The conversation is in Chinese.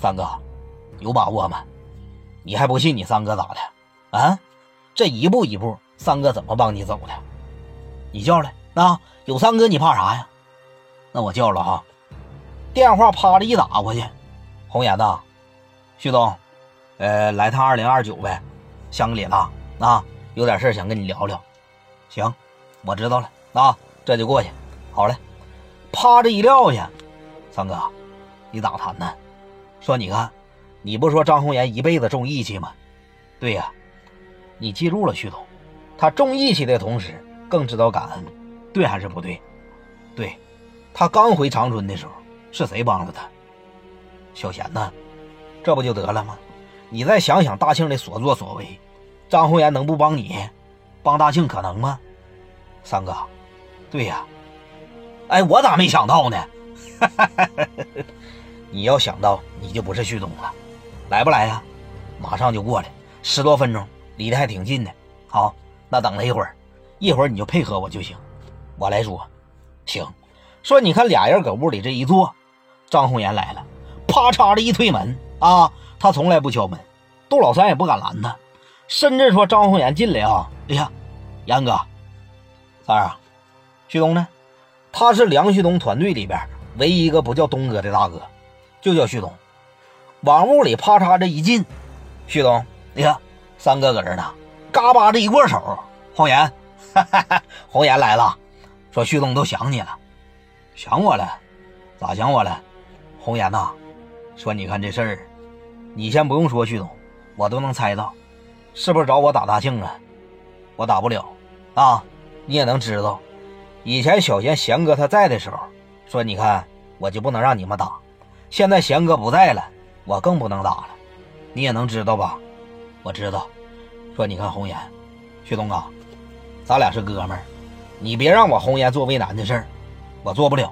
三哥，有把握吗？你还不信你三哥咋的？啊，这一步一步，三哥怎么帮你走的？你叫来啊！有三哥你怕啥呀？那我叫了哈。电话啪的一打过去，红颜呐，旭东，呃，来趟二零二九呗，香格里拉啊，有点事想跟你聊聊。行，我知道了啊，这就过去。好嘞，啪着一撂下，三哥，你咋谈呢？说你看，你不说张红岩一辈子重义气吗？对呀，你记住了，旭东，他重义气的同时更知道感恩，对还是不对？对，他刚回长春的时候是谁帮了他？小贤呢？这不就得了吗？你再想想大庆的所作所为，张红岩能不帮你？帮大庆可能吗？三哥，对呀。哎，我咋没想到呢？你要想到，你就不是旭东了。来不来呀？马上就过来，十多分钟，离得还挺近的。好，那等了一会儿，一会儿你就配合我就行。我来说，行。说你看俩人搁屋里这一坐，张红岩来了，啪嚓的一推门啊，他从来不敲门，杜老三也不敢拦他，甚至说张红岩进来啊，哎呀，严哥，三儿啊，旭东呢？他是梁旭东团队里边唯一一个不叫东哥的大哥，就叫旭东。往屋里啪嚓这一进，旭东，你看三哥搁这呢，嘎巴这一过手，红颜，红颜来了，说旭东都想你了，想我了，咋想我了？红颜呐，说你看这事儿，你先不用说旭东，我都能猜到，是不是找我打大庆啊？我打不了啊，你也能知道。以前小贤贤哥他在的时候，说你看我就不能让你们打，现在贤哥不在了，我更不能打了，你也能知道吧？我知道。说你看红颜，旭东啊，咱俩是哥们儿，你别让我红颜做为难的事儿，我做不了。